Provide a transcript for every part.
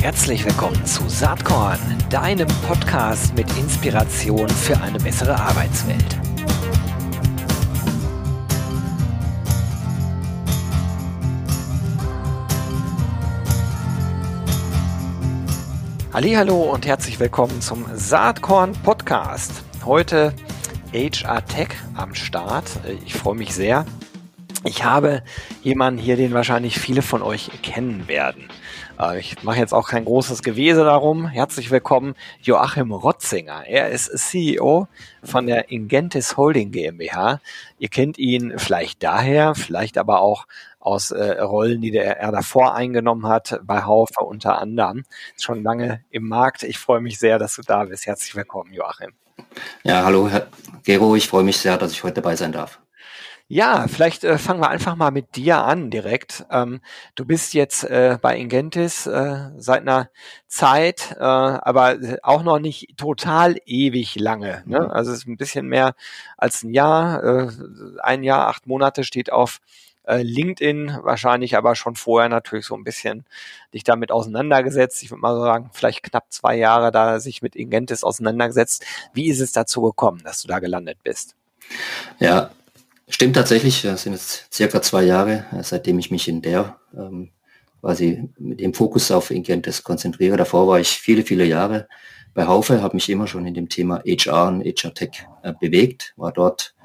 Herzlich willkommen zu Saatkorn, deinem Podcast mit Inspiration für eine bessere Arbeitswelt. Hallo und herzlich willkommen zum Saatkorn Podcast. Heute HR Tech am Start. Ich freue mich sehr. Ich habe jemanden hier, den wahrscheinlich viele von euch kennen werden. Äh, ich mache jetzt auch kein großes Gewese darum. Herzlich willkommen, Joachim Rotzinger. Er ist CEO von der Ingentis Holding GmbH. Ihr kennt ihn vielleicht daher, vielleicht aber auch aus äh, Rollen, die er davor eingenommen hat, bei Haufe unter anderem. Schon lange im Markt. Ich freue mich sehr, dass du da bist. Herzlich willkommen, Joachim. Ja, hallo, Herr Gero. Ich freue mich sehr, dass ich heute dabei sein darf. Ja, vielleicht äh, fangen wir einfach mal mit dir an direkt. Ähm, du bist jetzt äh, bei Ingentis äh, seit einer Zeit, äh, aber auch noch nicht total ewig lange. Ne? Mhm. Also es ist ein bisschen mehr als ein Jahr. Äh, ein Jahr, acht Monate steht auf äh, LinkedIn, wahrscheinlich aber schon vorher natürlich so ein bisschen dich damit auseinandergesetzt. Ich würde mal sagen, vielleicht knapp zwei Jahre da sich mit Ingentis auseinandergesetzt. Wie ist es dazu gekommen, dass du da gelandet bist? Ja, Stimmt tatsächlich, das sind jetzt circa zwei Jahre, äh, seitdem ich mich in der ähm, quasi mit dem Fokus auf Ingentes konzentriere. Davor war ich viele, viele Jahre bei Haufe, habe mich immer schon in dem Thema HR und HR Tech äh, bewegt, war dort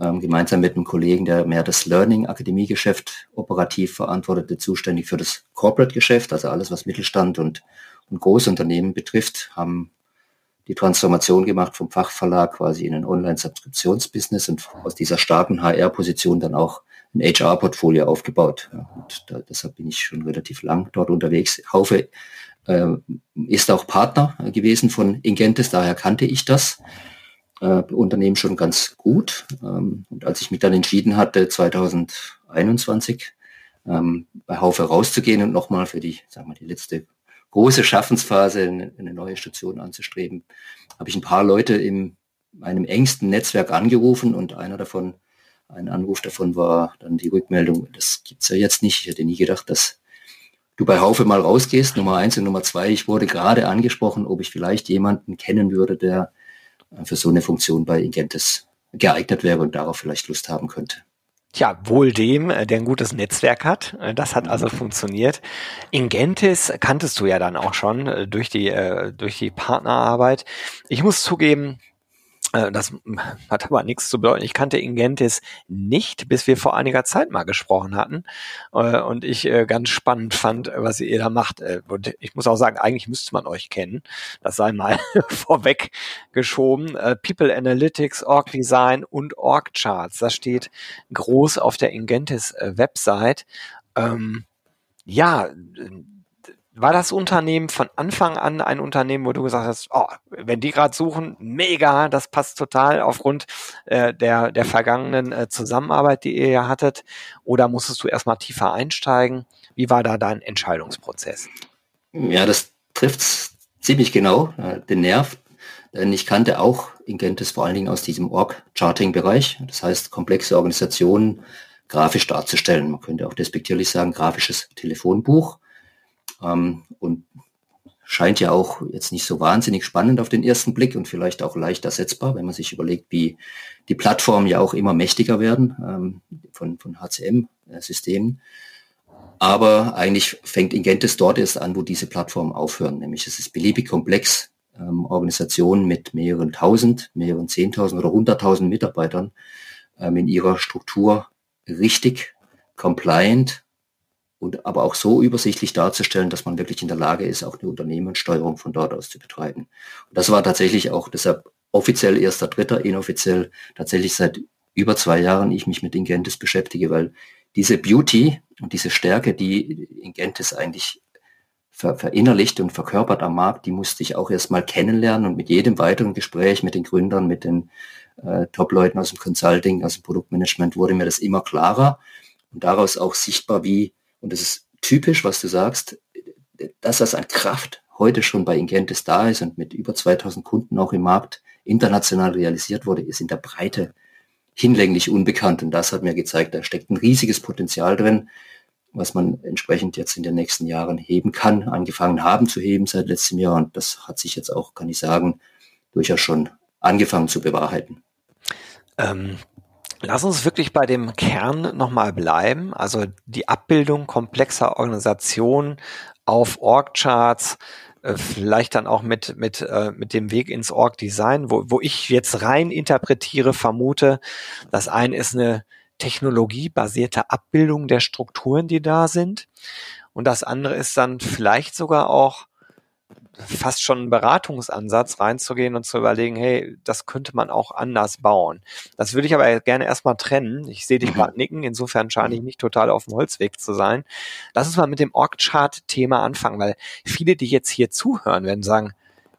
ähm, gemeinsam mit einem Kollegen, der mehr das Learning Akademiegeschäft operativ verantwortete, zuständig für das Corporate Geschäft, also alles, was Mittelstand und, und Großunternehmen betrifft, haben die Transformation gemacht vom Fachverlag quasi in ein Online-Subskriptionsbusiness und aus dieser starken HR-Position dann auch ein HR-Portfolio aufgebaut. und da, deshalb bin ich schon relativ lang dort unterwegs. Haufe äh, ist auch Partner gewesen von Ingentes, daher kannte ich das äh, Unternehmen schon ganz gut. Ähm, und als ich mich dann entschieden hatte, 2021 ähm, bei Haufe rauszugehen und nochmal für die, sagen wir, die letzte große Schaffensphase eine, neue Station anzustreben, habe ich ein paar Leute in meinem engsten Netzwerk angerufen und einer davon, ein Anruf davon war dann die Rückmeldung, das gibt's ja jetzt nicht. Ich hätte nie gedacht, dass du bei Haufe mal rausgehst, Nummer eins und Nummer zwei. Ich wurde gerade angesprochen, ob ich vielleicht jemanden kennen würde, der für so eine Funktion bei Ingentes geeignet wäre und darauf vielleicht Lust haben könnte. Tja, wohl dem, äh, der ein gutes Netzwerk hat. Äh, das hat also funktioniert. Ingentis kanntest du ja dann auch schon äh, durch die, durch die Partnerarbeit. Ich muss zugeben, das hat aber nichts zu bedeuten. Ich kannte Ingentis nicht, bis wir vor einiger Zeit mal gesprochen hatten. Äh, und ich äh, ganz spannend fand, was ihr da macht. Und ich muss auch sagen, eigentlich müsste man euch kennen. Das sei mal vorweg geschoben. People Analytics, Org Design und Org Charts. Das steht groß auf der Ingentis Website. Ähm, ja, war das Unternehmen von Anfang an ein Unternehmen, wo du gesagt hast, oh, wenn die gerade suchen, mega, das passt total aufgrund äh, der, der vergangenen äh, Zusammenarbeit, die ihr ja hattet? Oder musstest du erstmal tiefer einsteigen? Wie war da dein Entscheidungsprozess? Ja, das trifft ziemlich genau, äh, den Nerv. Denn ich kannte auch Ingentes vor allen Dingen aus diesem Org-Charting-Bereich. Das heißt, komplexe Organisationen grafisch darzustellen. Man könnte auch despektierlich sagen, grafisches Telefonbuch ähm, und scheint ja auch jetzt nicht so wahnsinnig spannend auf den ersten Blick und vielleicht auch leicht ersetzbar, wenn man sich überlegt, wie die Plattformen ja auch immer mächtiger werden ähm, von, von HCM-Systemen. Aber eigentlich fängt Ingentes dort erst an, wo diese Plattformen aufhören. Nämlich es ist beliebig komplex, ähm, Organisationen mit mehreren tausend, mehreren zehntausend oder hunderttausend Mitarbeitern ähm, in ihrer Struktur richtig, compliant und aber auch so übersichtlich darzustellen, dass man wirklich in der Lage ist, auch eine Unternehmenssteuerung von dort aus zu betreiben. Und das war tatsächlich auch deshalb offiziell erster Dritter, inoffiziell tatsächlich seit über zwei Jahren ich mich mit Ingentes beschäftige, weil diese Beauty und diese Stärke, die Ingentes eigentlich ver verinnerlicht und verkörpert am Markt, die musste ich auch erstmal kennenlernen und mit jedem weiteren Gespräch mit den Gründern, mit den äh, Top-Leuten aus dem Consulting, aus dem Produktmanagement wurde mir das immer klarer und daraus auch sichtbar, wie und es ist typisch, was du sagst, dass das an Kraft heute schon bei Ingentis da ist und mit über 2000 Kunden auch im Markt international realisiert wurde, ist in der Breite hinlänglich unbekannt. Und das hat mir gezeigt, da steckt ein riesiges Potenzial drin. was man entsprechend jetzt in den nächsten Jahren heben kann, angefangen haben zu heben seit letztem Jahr. Und das hat sich jetzt auch, kann ich sagen, durchaus schon angefangen zu bewahrheiten. Ähm, lass uns wirklich bei dem Kern nochmal bleiben. Also die Abbildung komplexer Organisationen auf Org-Charts, äh, vielleicht dann auch mit, mit, äh, mit dem Weg ins Org-Design, wo, wo ich jetzt rein interpretiere, vermute, das eine ist eine technologiebasierte Abbildung der Strukturen, die da sind. Und das andere ist dann vielleicht sogar auch fast schon ein Beratungsansatz reinzugehen und zu überlegen, hey, das könnte man auch anders bauen. Das würde ich aber gerne erstmal trennen. Ich sehe dich mhm. gerade nicken, insofern scheine ich nicht total auf dem Holzweg zu sein. Lass uns mal mit dem Org-Chart-Thema anfangen, weil viele, die jetzt hier zuhören, werden sagen,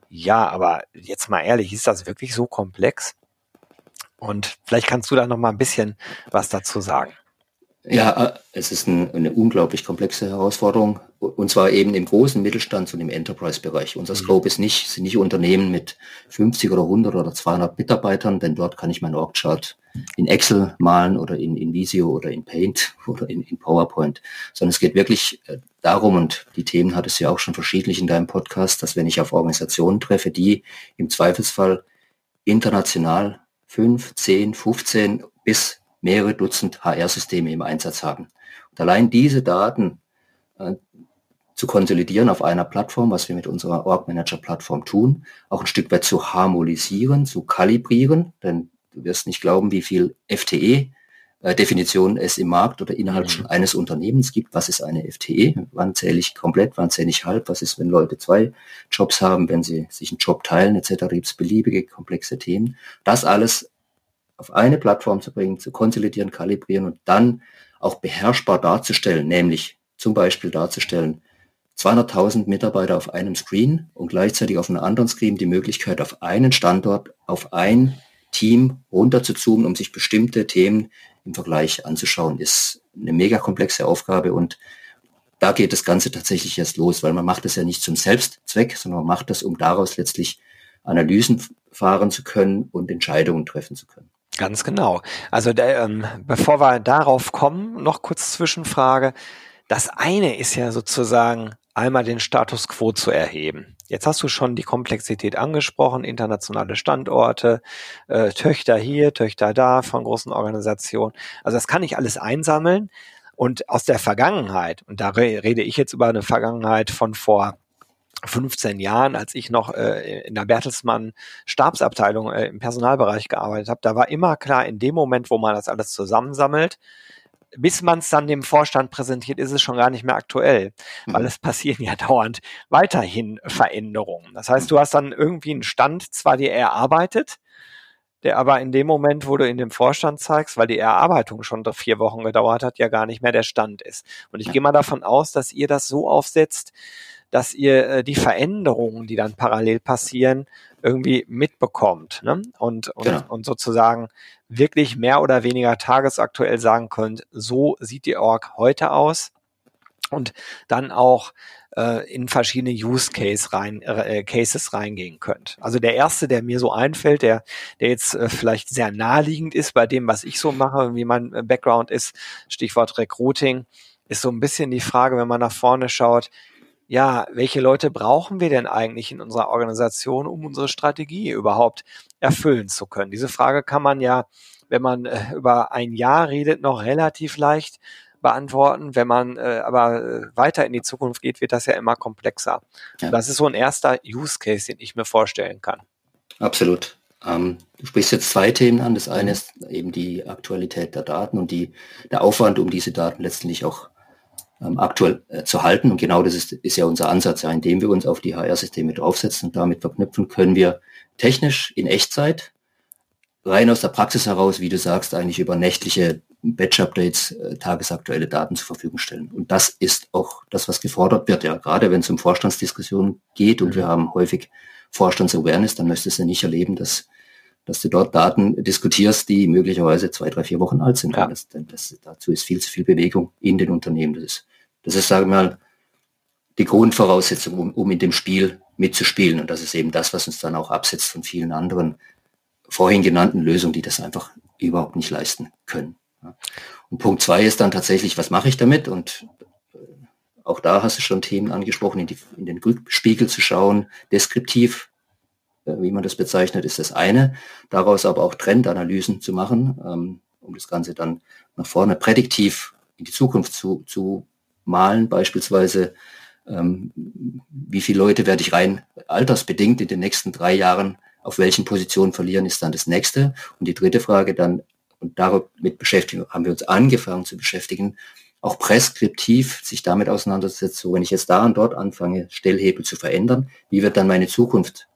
ja, aber jetzt mal ehrlich, ist das wirklich so komplex? Und vielleicht kannst du da noch mal ein bisschen was dazu sagen. Ja, äh, es ist ein, eine unglaublich komplexe Herausforderung und zwar eben im großen Mittelstand und im Enterprise-Bereich. Unser mhm. Scope ist nicht, sind nicht Unternehmen mit 50 oder 100 oder 200 Mitarbeitern, denn dort kann ich meinen Org-Chart in Excel malen oder in, in Visio oder in Paint oder in, in PowerPoint, sondern es geht wirklich äh, darum, und die Themen hat es ja auch schon verschiedentlich in deinem Podcast, dass wenn ich auf Organisationen treffe, die im Zweifelsfall international fünf, zehn, 15 bis mehrere Dutzend HR-Systeme im Einsatz haben. Und allein diese Daten äh, zu konsolidieren auf einer Plattform, was wir mit unserer Org Manager Plattform tun, auch ein Stück weit zu harmonisieren, zu kalibrieren, denn du wirst nicht glauben, wie viel FTE äh, Definitionen es im Markt oder innerhalb mhm. eines Unternehmens gibt. Was ist eine FTE? Wann zähle ich komplett? Wann zähle ich halb? Was ist, wenn Leute zwei Jobs haben, wenn sie sich einen Job teilen etc. Gibt es beliebige komplexe Themen. Das alles auf eine Plattform zu bringen, zu konsolidieren, kalibrieren und dann auch beherrschbar darzustellen, nämlich zum Beispiel darzustellen, 200.000 Mitarbeiter auf einem Screen und gleichzeitig auf einem anderen Screen die Möglichkeit, auf einen Standort, auf ein Team runter zu zoomen, um sich bestimmte Themen im Vergleich anzuschauen, ist eine mega komplexe Aufgabe und da geht das Ganze tatsächlich erst los, weil man macht das ja nicht zum Selbstzweck, sondern man macht das, um daraus letztlich Analysen fahren zu können und Entscheidungen treffen zu können. Ganz genau. Also der, ähm, bevor wir darauf kommen, noch kurz Zwischenfrage. Das eine ist ja sozusagen einmal den Status quo zu erheben. Jetzt hast du schon die Komplexität angesprochen, internationale Standorte, äh, Töchter hier, Töchter da von großen Organisationen. Also das kann ich alles einsammeln und aus der Vergangenheit, und da rede ich jetzt über eine Vergangenheit von vor 15 Jahren, als ich noch äh, in der Bertelsmann Stabsabteilung äh, im Personalbereich gearbeitet habe, da war immer klar, in dem Moment, wo man das alles zusammensammelt, bis man es dann dem Vorstand präsentiert, ist es schon gar nicht mehr aktuell, mhm. weil es passieren ja dauernd weiterhin Veränderungen. Das heißt, du hast dann irgendwie einen Stand zwar dir erarbeitet, der aber in dem Moment, wo du in dem Vorstand zeigst, weil die Erarbeitung schon vier Wochen gedauert hat, ja gar nicht mehr der Stand ist. Und ich gehe mal davon aus, dass ihr das so aufsetzt, dass ihr äh, die Veränderungen, die dann parallel passieren, irgendwie mitbekommt ne? und, und, genau. und sozusagen wirklich mehr oder weniger tagesaktuell sagen könnt, so sieht die Org heute aus und dann auch äh, in verschiedene Use Case rein, äh, Cases reingehen könnt. Also der erste, der mir so einfällt, der, der jetzt äh, vielleicht sehr naheliegend ist bei dem, was ich so mache, wie mein äh, Background ist, Stichwort Recruiting, ist so ein bisschen die Frage, wenn man nach vorne schaut, ja, welche Leute brauchen wir denn eigentlich in unserer Organisation, um unsere Strategie überhaupt erfüllen zu können? Diese Frage kann man ja, wenn man äh, über ein Jahr redet, noch relativ leicht beantworten. Wenn man äh, aber äh, weiter in die Zukunft geht, wird das ja immer komplexer. Ja. Das ist so ein erster Use Case, den ich mir vorstellen kann. Absolut. Ähm, du sprichst jetzt zwei Themen an. Das eine ist eben die Aktualität der Daten und die, der Aufwand, um diese Daten letztendlich auch ähm, aktuell äh, zu halten. Und genau das ist, ist ja unser Ansatz, ja, indem wir uns auf die HR-Systeme draufsetzen und damit verknüpfen, können wir technisch in Echtzeit rein aus der Praxis heraus, wie du sagst, eigentlich über nächtliche Batch-Updates äh, tagesaktuelle Daten zur Verfügung stellen. Und das ist auch das, was gefordert wird, ja, gerade wenn es um Vorstandsdiskussionen geht und mhm. wir haben häufig Vorstandsawareness, dann möchtest du nicht erleben, dass dass du dort Daten diskutierst, die möglicherweise zwei, drei, vier Wochen alt sind. Ja. Das, das, dazu ist viel zu viel Bewegung in den Unternehmen. Das ist das ist, sagen wir mal, die Grundvoraussetzung, um, um in dem Spiel mitzuspielen. Und das ist eben das, was uns dann auch absetzt von vielen anderen vorhin genannten Lösungen, die das einfach überhaupt nicht leisten können. Und Punkt zwei ist dann tatsächlich, was mache ich damit? Und auch da hast du schon Themen angesprochen, in, die, in den Rückspiegel zu schauen, deskriptiv, äh, wie man das bezeichnet, ist das eine. Daraus aber auch Trendanalysen zu machen, ähm, um das Ganze dann nach vorne prädiktiv in die Zukunft zu, zu malen, beispielsweise, ähm, wie viele Leute werde ich rein altersbedingt in den nächsten drei Jahren auf welchen Positionen verlieren, ist dann das nächste. Und die dritte Frage dann, und damit beschäftigen, haben wir uns angefangen zu beschäftigen, auch präskriptiv sich damit auseinandersetzt, so wenn ich jetzt da und dort anfange, Stellhebel zu verändern, wie wird dann meine Zukunft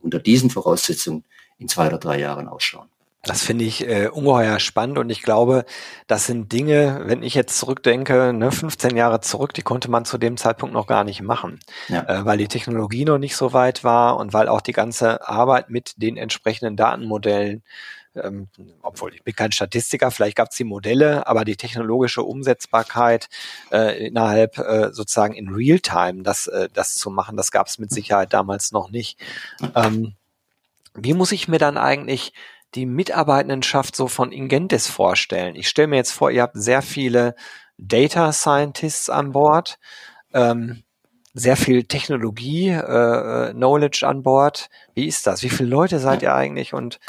unter diesen Voraussetzungen in zwei oder drei Jahren ausschauen? Das finde ich äh, ungeheuer spannend und ich glaube, das sind Dinge, wenn ich jetzt zurückdenke, ne, 15 Jahre zurück, die konnte man zu dem Zeitpunkt noch gar nicht machen, ja. äh, weil die Technologie noch nicht so weit war und weil auch die ganze Arbeit mit den entsprechenden Datenmodellen ähm, obwohl ich bin kein Statistiker, vielleicht gab es die Modelle, aber die technologische Umsetzbarkeit äh, innerhalb äh, sozusagen in Realtime, das, äh, das zu machen, das gab es mit Sicherheit damals noch nicht. Ähm, wie muss ich mir dann eigentlich die Mitarbeitendenschaft so von Ingentis vorstellen? Ich stelle mir jetzt vor, ihr habt sehr viele Data Scientists an Bord, ähm, sehr viel Technologie, äh, äh Knowledge an Bord. Wie ist das? Wie viele Leute seid ihr eigentlich und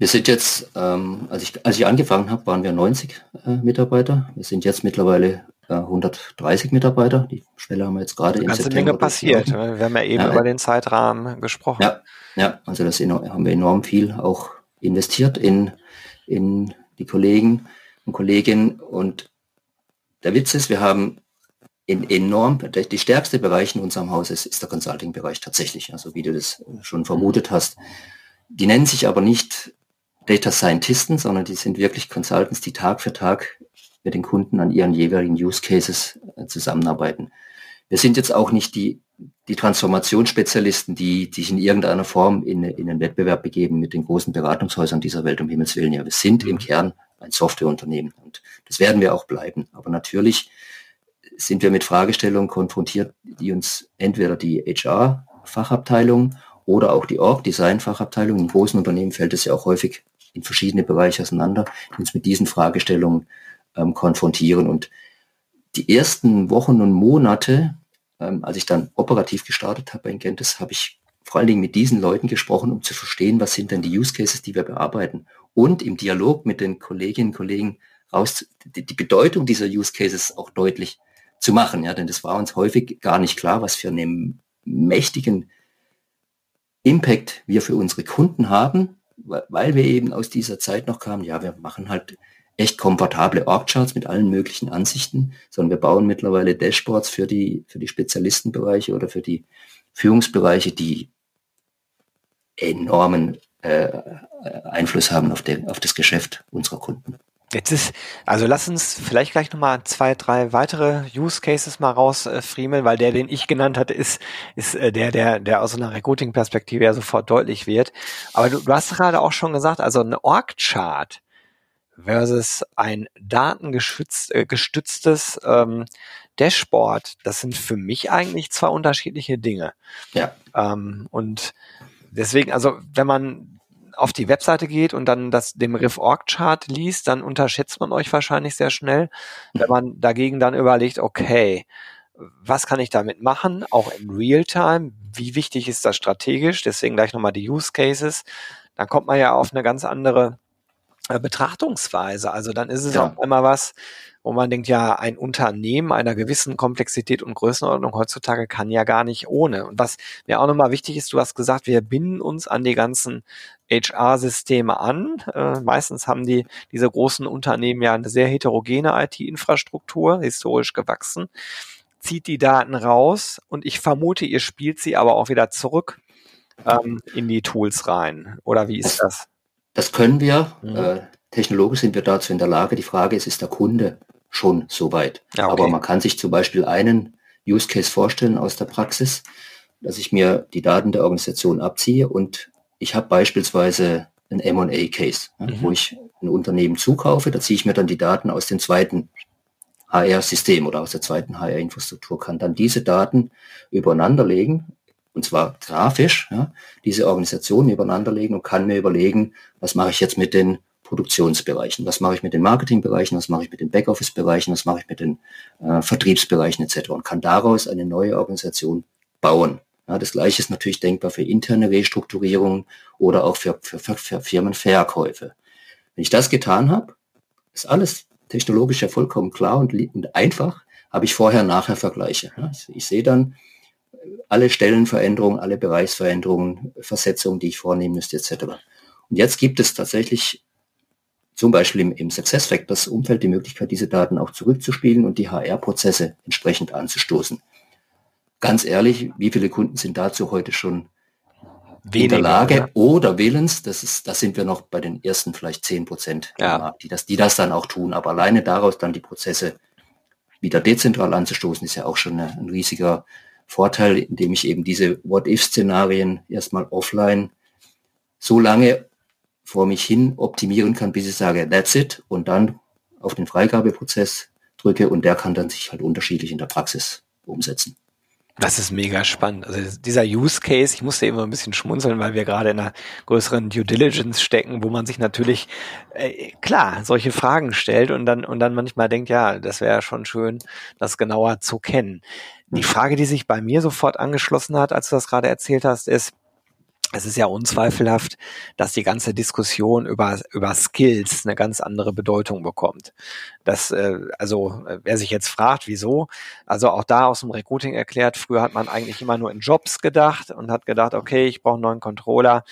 wir sind jetzt, ähm, als, ich, als ich angefangen habe, waren wir 90 äh, Mitarbeiter. Wir sind jetzt mittlerweile äh, 130 Mitarbeiter. Die Schwelle haben wir jetzt gerade im September. Menge passiert. Wir haben ja eben ja, über den Zeitrahmen gesprochen. Ja, ja also das haben wir enorm viel auch investiert in, in die Kollegen und Kolleginnen. Und der Witz ist, wir haben in enorm, die stärkste Bereich in unserem Haus ist, ist der Consulting-Bereich tatsächlich. Also wie du das schon vermutet hast. Die nennen sich aber nicht Data Scientisten, sondern die sind wirklich Consultants, die Tag für Tag mit den Kunden an ihren jeweiligen Use Cases äh, zusammenarbeiten. Wir sind jetzt auch nicht die, die Transformationsspezialisten, die, die sich in irgendeiner Form in, in einen Wettbewerb begeben mit den großen Beratungshäusern dieser Welt, um Himmels Willen. Ja, wir sind im mhm. Kern ein Softwareunternehmen und das werden wir auch bleiben. Aber natürlich sind wir mit Fragestellungen konfrontiert, die uns entweder die HR-Fachabteilung oder auch die Org-Design-Fachabteilung, in großen Unternehmen fällt es ja auch häufig in verschiedene Bereiche auseinander, die uns mit diesen Fragestellungen ähm, konfrontieren. Und die ersten Wochen und Monate, ähm, als ich dann operativ gestartet habe bei Ingentis, habe ich vor allen Dingen mit diesen Leuten gesprochen, um zu verstehen, was sind denn die Use Cases, die wir bearbeiten. Und im Dialog mit den Kolleginnen und Kollegen raus, die, die Bedeutung dieser Use Cases auch deutlich zu machen. Ja, denn das war uns häufig gar nicht klar, was für einen mächtigen Impact wir für unsere Kunden haben weil wir eben aus dieser Zeit noch kamen, ja, wir machen halt echt komfortable Org-Charts mit allen möglichen Ansichten, sondern wir bauen mittlerweile Dashboards für die, für die Spezialistenbereiche oder für die Führungsbereiche, die enormen äh, Einfluss haben auf, den, auf das Geschäft unserer Kunden. Jetzt ist, also lass uns vielleicht gleich nochmal zwei, drei weitere Use Cases mal rausfriemeln, äh, weil der, den ich genannt hatte, ist, ist äh, der, der, der aus einer Recruiting-Perspektive ja sofort deutlich wird. Aber du, du hast gerade auch schon gesagt, also eine Org-Chart versus ein datengestütztes äh, ähm, Dashboard, das sind für mich eigentlich zwei unterschiedliche Dinge. Ja. Ähm, und deswegen, also wenn man auf die Webseite geht und dann das dem Riff Org Chart liest, dann unterschätzt man euch wahrscheinlich sehr schnell. Wenn man dagegen dann überlegt, okay, was kann ich damit machen, auch im Realtime, wie wichtig ist das strategisch, deswegen gleich nochmal die Use Cases, dann kommt man ja auf eine ganz andere Betrachtungsweise. Also dann ist es ja. auch einmal was, wo man denkt, ja, ein Unternehmen einer gewissen Komplexität und Größenordnung heutzutage kann ja gar nicht ohne. Und was mir auch nochmal wichtig ist, du hast gesagt, wir binden uns an die ganzen HR-Systeme an. Äh, meistens haben die diese großen Unternehmen ja eine sehr heterogene IT-Infrastruktur, historisch gewachsen, zieht die Daten raus und ich vermute, ihr spielt sie aber auch wieder zurück ähm, in die Tools rein. Oder wie ist das? Das können wir. Mhm. Äh, technologisch sind wir dazu in der Lage. Die Frage ist, ist der Kunde schon so weit? Ja, okay. Aber man kann sich zum Beispiel einen Use Case vorstellen aus der Praxis, dass ich mir die Daten der Organisation abziehe und ich habe beispielsweise ein M&A-Case, mhm. wo ich ein Unternehmen zukaufe, da ziehe ich mir dann die Daten aus dem zweiten HR-System oder aus der zweiten HR-Infrastruktur, kann dann diese Daten übereinander legen, und zwar grafisch, ja, diese Organisationen übereinander legen und kann mir überlegen, was mache ich jetzt mit den Produktionsbereichen. Was mache ich mit den Marketingbereichen, was mache ich mit den Backoffice-Bereichen, was mache ich mit den äh, Vertriebsbereichen etc. und kann daraus eine neue Organisation bauen. Ja, das gleiche ist natürlich denkbar für interne Restrukturierungen oder auch für, für, für, für Firmenverkäufe. Wenn ich das getan habe, ist alles technologisch ja vollkommen klar und, und einfach, habe ich vorher-nachher Vergleiche. Ja, ich sehe dann alle Stellenveränderungen, alle Bereichsveränderungen, Versetzungen, die ich vornehmen müsste, etc. Und jetzt gibt es tatsächlich zum Beispiel im, im SuccessFactors Umfeld die Möglichkeit, diese Daten auch zurückzuspielen und die HR-Prozesse entsprechend anzustoßen. Ganz ehrlich, wie viele Kunden sind dazu heute schon Weniger, in der Lage oder? oder willens? Das ist, da sind wir noch bei den ersten vielleicht zehn Prozent, ja. die das, die das dann auch tun. Aber alleine daraus dann die Prozesse wieder dezentral anzustoßen, ist ja auch schon eine, ein riesiger Vorteil, indem ich eben diese What-If-Szenarien erstmal offline so lange vor mich hin optimieren kann, bis ich sage, that's it, und dann auf den Freigabeprozess drücke und der kann dann sich halt unterschiedlich in der Praxis umsetzen. Das ist mega spannend. Also dieser Use Case, ich musste immer ein bisschen schmunzeln, weil wir gerade in einer größeren Due Diligence stecken, wo man sich natürlich äh, klar solche Fragen stellt und dann und dann manchmal denkt, ja, das wäre schon schön, das genauer zu kennen. Die Frage, die sich bei mir sofort angeschlossen hat, als du das gerade erzählt hast, ist, es ist ja unzweifelhaft, dass die ganze Diskussion über, über Skills eine ganz andere Bedeutung bekommt. Das, äh, also, wer sich jetzt fragt, wieso, also auch da aus dem Recruiting erklärt, früher hat man eigentlich immer nur in Jobs gedacht und hat gedacht, okay, ich brauche einen neuen Controller,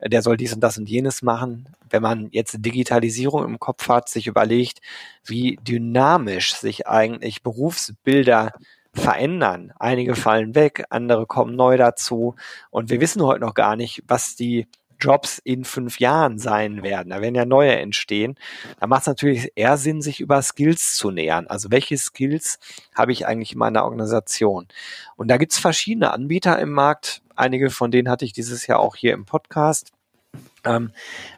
der soll dies und das und jenes machen. Wenn man jetzt Digitalisierung im Kopf hat, sich überlegt, wie dynamisch sich eigentlich Berufsbilder verändern. Einige fallen weg, andere kommen neu dazu. Und wir wissen heute noch gar nicht, was die Jobs in fünf Jahren sein werden. Da werden ja neue entstehen. Da macht es natürlich eher Sinn, sich über Skills zu nähern. Also welche Skills habe ich eigentlich in meiner Organisation? Und da gibt es verschiedene Anbieter im Markt. Einige von denen hatte ich dieses Jahr auch hier im Podcast. Ähm,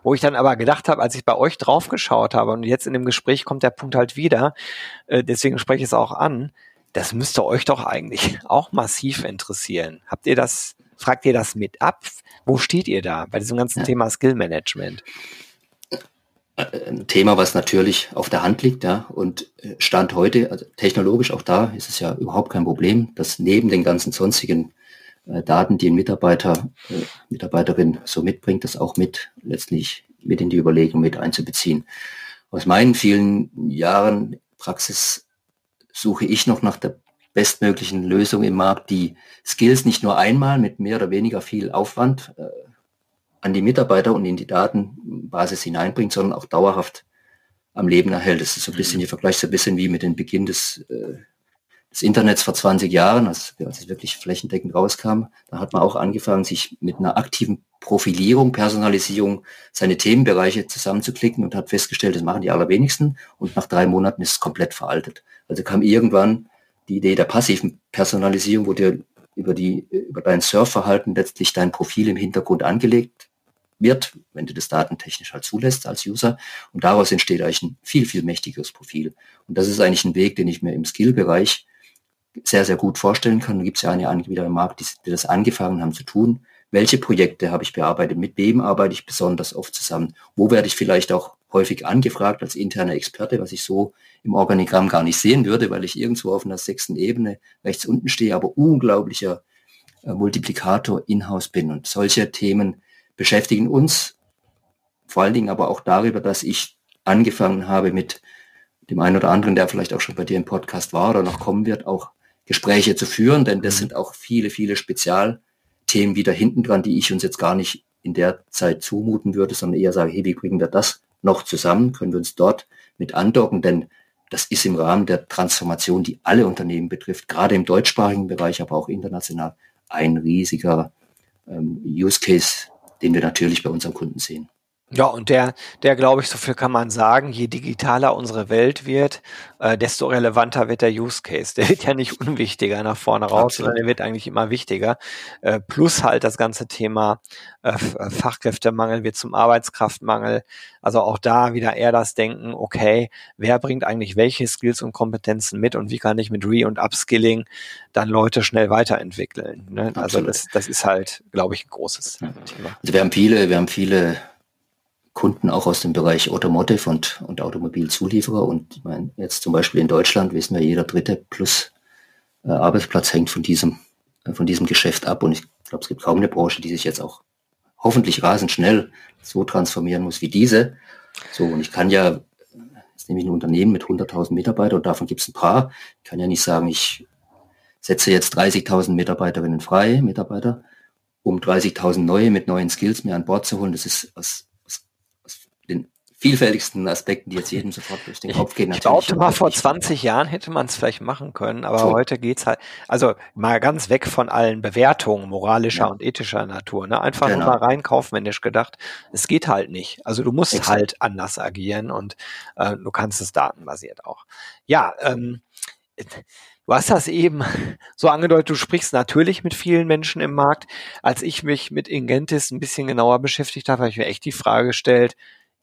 wo ich dann aber gedacht habe, als ich bei euch draufgeschaut habe und jetzt in dem Gespräch kommt der Punkt halt wieder, äh, deswegen spreche ich es auch an, das müsste euch doch eigentlich auch massiv interessieren. Habt ihr das, fragt ihr das mit ab? Wo steht ihr da bei diesem ganzen ja. Thema Skill Management? Ein Thema, was natürlich auf der Hand liegt, ja, und äh, Stand heute, also technologisch auch da ist es ja überhaupt kein Problem, dass neben den ganzen sonstigen äh, Daten, die ein Mitarbeiter, äh, Mitarbeiterin so mitbringt, das auch mit letztlich mit in die Überlegung mit einzubeziehen. Aus meinen vielen Jahren Praxis suche ich noch nach der bestmöglichen Lösung im Markt, die Skills nicht nur einmal mit mehr oder weniger viel Aufwand äh, an die Mitarbeiter und in die Datenbasis hineinbringt, sondern auch dauerhaft am Leben erhält. Das ist so ein bisschen, mhm. ich vergleiche so ein bisschen wie mit dem Beginn des, äh, des Internets vor 20 Jahren, als, als es wirklich flächendeckend rauskam. Da hat man auch angefangen, sich mit einer aktiven Profilierung, Personalisierung seine Themenbereiche zusammenzuklicken und hat festgestellt, das machen die allerwenigsten und nach drei Monaten ist es komplett veraltet. Also kam irgendwann die Idee der passiven Personalisierung, wo dir über, die, über dein Surfverhalten letztlich dein Profil im Hintergrund angelegt wird, wenn du das datentechnisch halt zulässt als User. Und daraus entsteht eigentlich ein viel, viel mächtigeres Profil. Und das ist eigentlich ein Weg, den ich mir im Skill-Bereich sehr, sehr gut vorstellen kann. Da gibt es ja eine Anbieter im Markt, die, die das angefangen haben zu tun. Welche Projekte habe ich bearbeitet? Mit wem arbeite ich besonders oft zusammen? Wo werde ich vielleicht auch häufig angefragt als interner Experte, was ich so im Organigramm gar nicht sehen würde, weil ich irgendwo auf einer sechsten Ebene rechts unten stehe, aber unglaublicher äh, Multiplikator in-house bin. Und solche Themen beschäftigen uns vor allen Dingen aber auch darüber, dass ich angefangen habe mit dem einen oder anderen, der vielleicht auch schon bei dir im Podcast war oder noch kommen wird, auch Gespräche zu führen, denn das mhm. sind auch viele, viele Spezialthemen wieder hinten dran, die ich uns jetzt gar nicht in der Zeit zumuten würde, sondern eher sage, hey, wie bringen wir das noch zusammen? Können wir uns dort mit andocken? Denn das ist im Rahmen der Transformation, die alle Unternehmen betrifft, gerade im deutschsprachigen Bereich, aber auch international, ein riesiger ähm, Use Case, den wir natürlich bei unseren Kunden sehen. Ja, und der, der glaube ich, so viel kann man sagen, je digitaler unsere Welt wird, äh, desto relevanter wird der Use Case. Der wird ja nicht unwichtiger nach vorne raus, sondern der wird eigentlich immer wichtiger. Äh, plus halt das ganze Thema äh, äh, Fachkräftemangel wird zum Arbeitskraftmangel. Also auch da wieder eher das Denken, okay, wer bringt eigentlich welche Skills und Kompetenzen mit und wie kann ich mit Re- und Upskilling dann Leute schnell weiterentwickeln. Ne? Also das, das ist halt, glaube ich, ein großes Thema. Also wir haben viele, wir haben viele Kunden auch aus dem Bereich Automotive und, und Automobilzulieferer. Und ich meine, jetzt zum Beispiel in Deutschland wissen wir, jeder dritte plus äh, Arbeitsplatz hängt von diesem, äh, von diesem Geschäft ab. Und ich glaube, es gibt kaum eine Branche, die sich jetzt auch hoffentlich rasend schnell so transformieren muss wie diese. So, und ich kann ja, jetzt nehme ich ein Unternehmen mit 100.000 Mitarbeitern und davon gibt es ein paar, ich kann ja nicht sagen, ich setze jetzt 30.000 Mitarbeiterinnen frei, Mitarbeiter, um 30.000 neue mit neuen Skills mehr an Bord zu holen. Das ist aus, vielfältigsten Aspekten, die jetzt jedem sofort durch den Kopf gehen. Ich behaupte mal, vor 20 Jahren hätte man es vielleicht machen können, aber so. heute geht's halt, also mal ganz weg von allen Bewertungen moralischer ja. und ethischer Natur. Ne? Einfach genau. nur mal rein kaufmännisch gedacht, es geht halt nicht. Also du musst Exakt. halt anders agieren und äh, du kannst es datenbasiert auch. Ja, ähm, Du hast das eben so angedeutet, du sprichst natürlich mit vielen Menschen im Markt. Als ich mich mit Ingentis ein bisschen genauer beschäftigt habe, habe ich mir echt die Frage gestellt,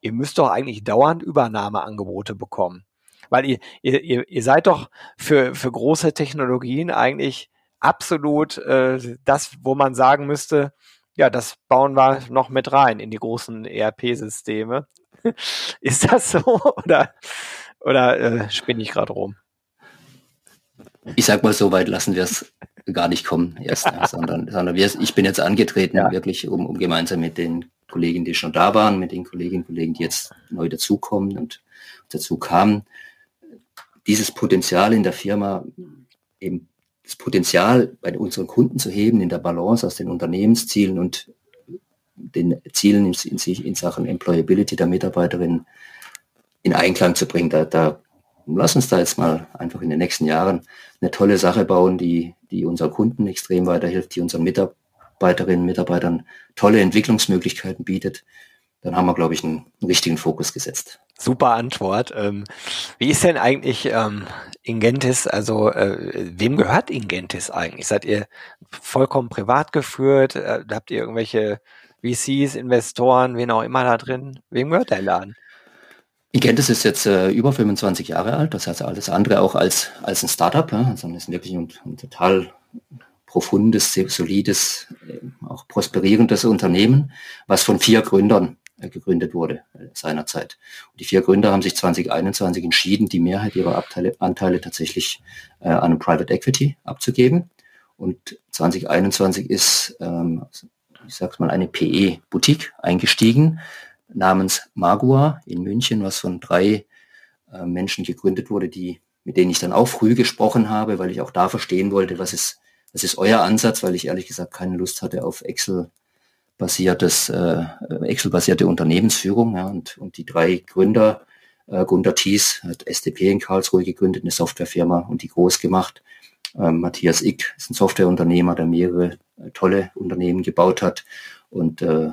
ihr müsst doch eigentlich dauernd Übernahmeangebote bekommen. Weil ihr, ihr, ihr seid doch für, für große Technologien eigentlich absolut äh, das, wo man sagen müsste, ja, das bauen wir noch mit rein in die großen ERP-Systeme. Ist das so oder, oder äh, spinne ich gerade rum? ich sag mal, so weit lassen wir es gar nicht kommen erst, sondern, sondern wir, ich bin jetzt angetreten, ja. wirklich, um, um gemeinsam mit den Kollegen, die schon da waren, mit den Kolleginnen und Kollegen, die jetzt neu dazukommen und dazu kamen, dieses Potenzial in der Firma, eben das Potenzial bei unseren Kunden zu heben, in der Balance aus den Unternehmenszielen und den Zielen in, in, in Sachen Employability der Mitarbeiterinnen in Einklang zu bringen. Da, da lass uns da jetzt mal einfach in den nächsten Jahren eine tolle Sache bauen, die, die unseren Kunden extrem weiterhilft, die unseren Mitarbeiterinnen und Mitarbeitern tolle Entwicklungsmöglichkeiten bietet. Dann haben wir, glaube ich, einen, richtigen Fokus gesetzt. Super Antwort. Ähm, wie ist denn eigentlich ähm, Ingentis, also äh, wem gehört Ingentis eigentlich? Seid ihr vollkommen privat geführt? Äh, habt ihr irgendwelche VCs, Investoren, wen auch immer da drin? Wem gehört der Laden? Ingentis ist jetzt äh, über 25 Jahre alt, das heißt alles andere auch als, als ein Startup, ja, sondern ist wirklich ein, ein total profundes, solides, äh, auch prosperierendes Unternehmen, was von vier Gründern äh, gegründet wurde äh, seinerzeit. Und die vier Gründer haben sich 2021 entschieden, die Mehrheit ihrer Abteile, Anteile tatsächlich äh, an Private Equity abzugeben. Und 2021 ist, ähm, ich sag's mal, eine PE-Boutique eingestiegen, namens Magua in München, was von drei äh, Menschen gegründet wurde, die, mit denen ich dann auch früh gesprochen habe, weil ich auch da verstehen wollte, was ist, was ist euer Ansatz, weil ich ehrlich gesagt keine Lust hatte auf Excel basiertes, äh, Excel-basierte Unternehmensführung. Ja, und, und die drei Gründer, äh, Gunter Thies hat SDP in Karlsruhe gegründet, eine Softwarefirma und die groß gemacht. Ähm, Matthias Ick ist ein Softwareunternehmer, der mehrere äh, tolle Unternehmen gebaut hat. Und äh,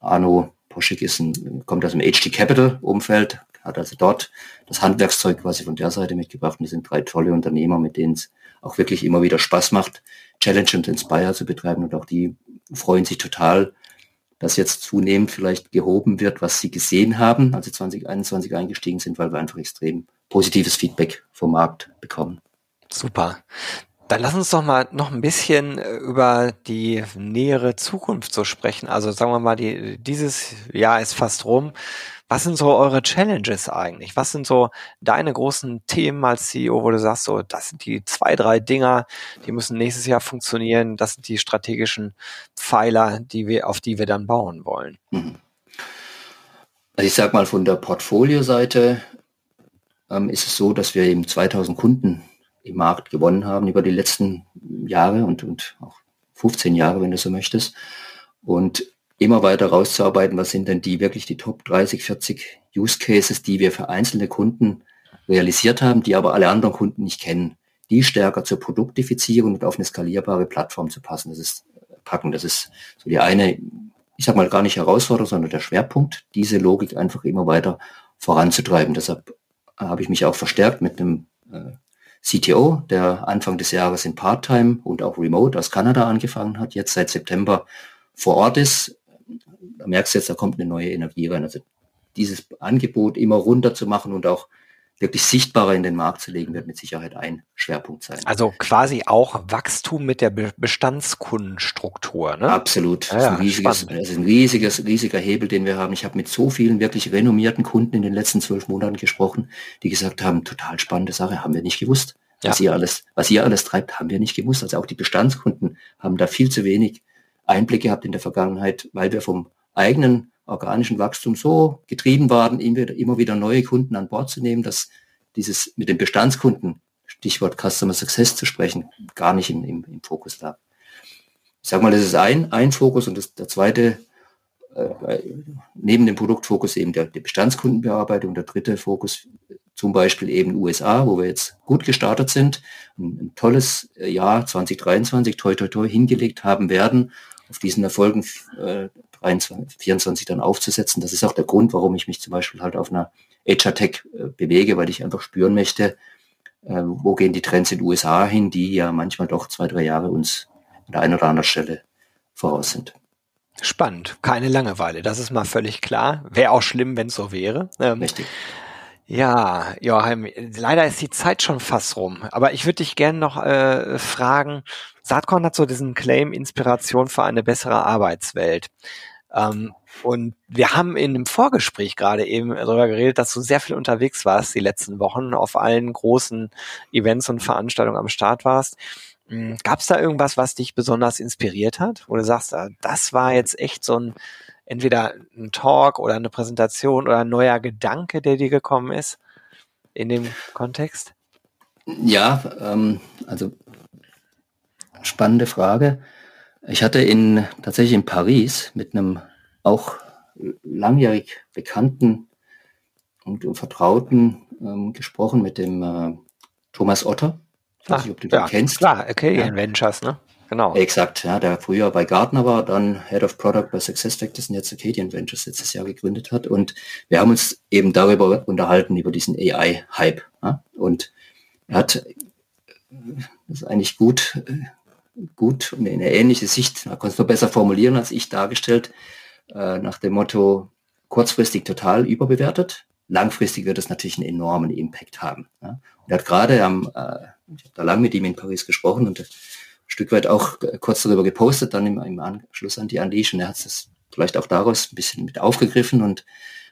Arno Poschek ist ein, kommt aus dem HD Capital Umfeld, hat also dort das Handwerkszeug quasi von der Seite mitgebracht. Und die sind drei tolle Unternehmer, mit denen es auch wirklich immer wieder Spaß macht, Challenge und Inspire zu betreiben. Und auch die freuen sich total, dass jetzt zunehmend vielleicht gehoben wird, was sie gesehen haben, als sie 2021 eingestiegen sind, weil wir einfach extrem positives Feedback vom Markt bekommen. Super. Dann lass uns doch mal noch ein bisschen äh, über die nähere Zukunft so sprechen. Also sagen wir mal, die, dieses Jahr ist fast rum. Was sind so eure Challenges eigentlich? Was sind so deine großen Themen als CEO, wo du sagst, so, das sind die zwei, drei Dinger, die müssen nächstes Jahr funktionieren. Das sind die strategischen Pfeiler, die wir, auf die wir dann bauen wollen. Mhm. Also ich sag mal, von der Portfolio-Seite ähm, ist es so, dass wir eben 2000 Kunden im Markt gewonnen haben über die letzten Jahre und, und auch 15 Jahre, wenn du so möchtest. Und immer weiter rauszuarbeiten, was sind denn die wirklich die Top 30, 40 Use Cases, die wir für einzelne Kunden realisiert haben, die aber alle anderen Kunden nicht kennen. Die stärker zur Produktifizierung und auf eine skalierbare Plattform zu passen. Das ist packen. Das ist so die eine, ich sag mal gar nicht Herausforderung, sondern der Schwerpunkt, diese Logik einfach immer weiter voranzutreiben. Deshalb habe ich mich auch verstärkt mit einem äh, CTO, der Anfang des Jahres in Part-Time und auch Remote aus Kanada angefangen hat, jetzt seit September vor Ort ist. Da merkst du jetzt, da kommt eine neue Energie rein. Also dieses Angebot immer runter zu machen und auch wirklich sichtbarer in den Markt zu legen, wird mit Sicherheit ein Schwerpunkt sein. Also quasi auch Wachstum mit der Bestandskundenstruktur, ne? Absolut. Ja, das ist ein, riesiges, das ist ein riesiges, riesiger Hebel, den wir haben. Ich habe mit so vielen wirklich renommierten Kunden in den letzten zwölf Monaten gesprochen, die gesagt haben, total spannende Sache, haben wir nicht gewusst. Ja. Was ihr alles, was ihr alles treibt, haben wir nicht gewusst. Also auch die Bestandskunden haben da viel zu wenig Einblick gehabt in der Vergangenheit, weil wir vom eigenen organischen Wachstum so getrieben waren, immer wieder neue Kunden an Bord zu nehmen, dass dieses mit den Bestandskunden, Stichwort Customer Success zu sprechen, gar nicht im, im, im Fokus lag. Ich sag mal, das ist ein, ein Fokus und das, der zweite, äh, neben dem Produktfokus eben der, der Bestandskundenbearbeitung, der dritte Fokus zum Beispiel eben USA, wo wir jetzt gut gestartet sind, ein, ein tolles Jahr 2023, toi toi toi hingelegt haben werden, auf diesen Erfolgen äh, 23, 24 dann aufzusetzen. Das ist auch der Grund, warum ich mich zum Beispiel halt auf einer HR Tech äh, bewege, weil ich einfach spüren möchte, äh, wo gehen die Trends in den USA hin, die ja manchmal doch zwei, drei Jahre uns an der einen oder anderen Stelle voraus sind. Spannend, keine Langeweile, das ist mal völlig klar. Wäre auch schlimm, wenn es so wäre. Ähm, Richtig. Ja, Joachim, leider ist die Zeit schon fast rum. Aber ich würde dich gerne noch äh, fragen, Saatkorn hat so diesen Claim Inspiration für eine bessere Arbeitswelt. Ähm, und wir haben in dem Vorgespräch gerade eben darüber geredet, dass du sehr viel unterwegs warst die letzten Wochen, auf allen großen Events und Veranstaltungen am Start warst. Hm, Gab es da irgendwas, was dich besonders inspiriert hat, du sagst, ah, das war jetzt echt so ein, entweder ein Talk oder eine Präsentation oder ein neuer Gedanke, der dir gekommen ist in dem Kontext? Ja, ähm, also spannende Frage. Ich hatte in tatsächlich in Paris mit einem auch langjährig bekannten und Vertrauten ähm, gesprochen mit dem äh, Thomas Otter. Ich weiß ah, nicht, ob du ja, den kennst. Klar, okay, ja. Ventures, ne? Genau. Exakt, ja, der früher bei Gartner war, dann Head of Product bei SuccessFactors und jetzt Acadian Ventures letztes Jahr gegründet hat. Und wir haben uns eben darüber unterhalten, über diesen AI-Hype. Ja? Und er hat das ist eigentlich gut, gut und eine ähnliche Sicht, man konnte es noch besser formulieren als ich dargestellt, äh, nach dem Motto, kurzfristig total überbewertet, langfristig wird es natürlich einen enormen Impact haben. Ja? Und er hat gerade am, äh, ich habe da lang mit ihm in Paris gesprochen und ein Stück weit auch kurz darüber gepostet, dann im, im Anschluss an die Unleash und er hat es vielleicht auch daraus ein bisschen mit aufgegriffen und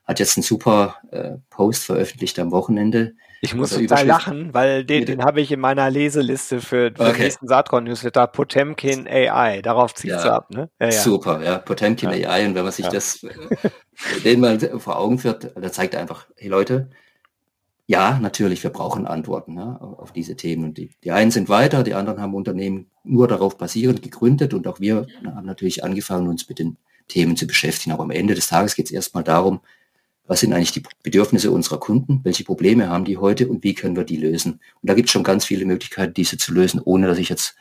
hat jetzt einen super äh, Post veröffentlicht am Wochenende, ich muss total lachen, weil den, den habe ich in meiner Leseliste für, für okay. den nächsten Saatkorn-Newsletter, Potemkin AI. Darauf zieht es ja, ab, ne? Ja, ja. Super, ja, Potemkin. AI. Und wenn man sich das, den mal vor Augen führt, da zeigt er einfach, hey Leute, ja, natürlich, wir brauchen Antworten ne, auf diese Themen. Und die, die einen sind weiter, die anderen haben Unternehmen nur darauf basierend gegründet und auch wir haben natürlich angefangen, uns mit den Themen zu beschäftigen. Aber am Ende des Tages geht es erstmal darum, was sind eigentlich die Bedürfnisse unserer Kunden, welche Probleme haben die heute und wie können wir die lösen. Und da gibt es schon ganz viele Möglichkeiten, diese zu lösen, ohne dass ich jetzt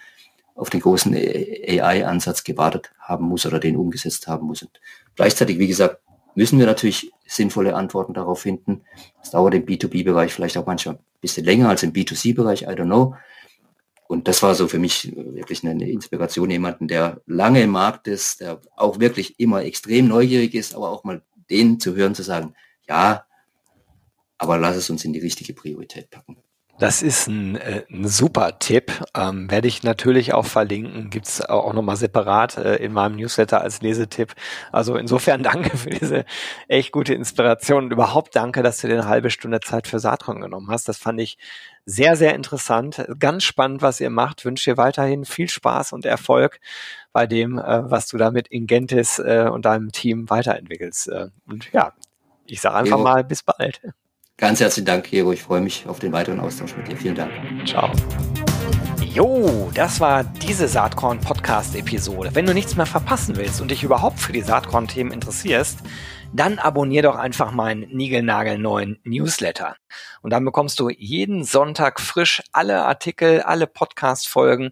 auf den großen AI-Ansatz gewartet haben muss oder den umgesetzt haben muss. Und gleichzeitig, wie gesagt, müssen wir natürlich sinnvolle Antworten darauf finden. Das dauert im B2B-Bereich vielleicht auch manchmal ein bisschen länger als im B2C-Bereich, I don't know. Und das war so für mich wirklich eine Inspiration, jemanden, der lange im Markt ist, der auch wirklich immer extrem neugierig ist, aber auch mal denen zu hören, zu sagen, ja, aber lass es uns in die richtige Priorität packen. Das ist ein, äh, ein super Tipp. Ähm, werde ich natürlich auch verlinken. Gibt es auch nochmal separat äh, in meinem Newsletter als Lesetipp. Also insofern danke für diese echt gute Inspiration und überhaupt danke, dass du dir eine halbe Stunde Zeit für Saatron genommen hast. Das fand ich sehr, sehr interessant. Ganz spannend, was ihr macht. Wünsche dir weiterhin viel Spaß und Erfolg bei dem, äh, was du da mit Ingentis äh, und deinem Team weiterentwickelst. Äh, und ja, ich sage einfach ja. mal bis bald. Ganz herzlichen Dank, Gero. Ich freue mich auf den weiteren Austausch mit dir. Vielen Dank. Ciao. Jo, das war diese Saatkorn-Podcast-Episode. Wenn du nichts mehr verpassen willst und dich überhaupt für die Saatkorn-Themen interessierst, dann abonnier doch einfach meinen niegelnagelneuen Newsletter. Und dann bekommst du jeden Sonntag frisch alle Artikel, alle Podcast-Folgen,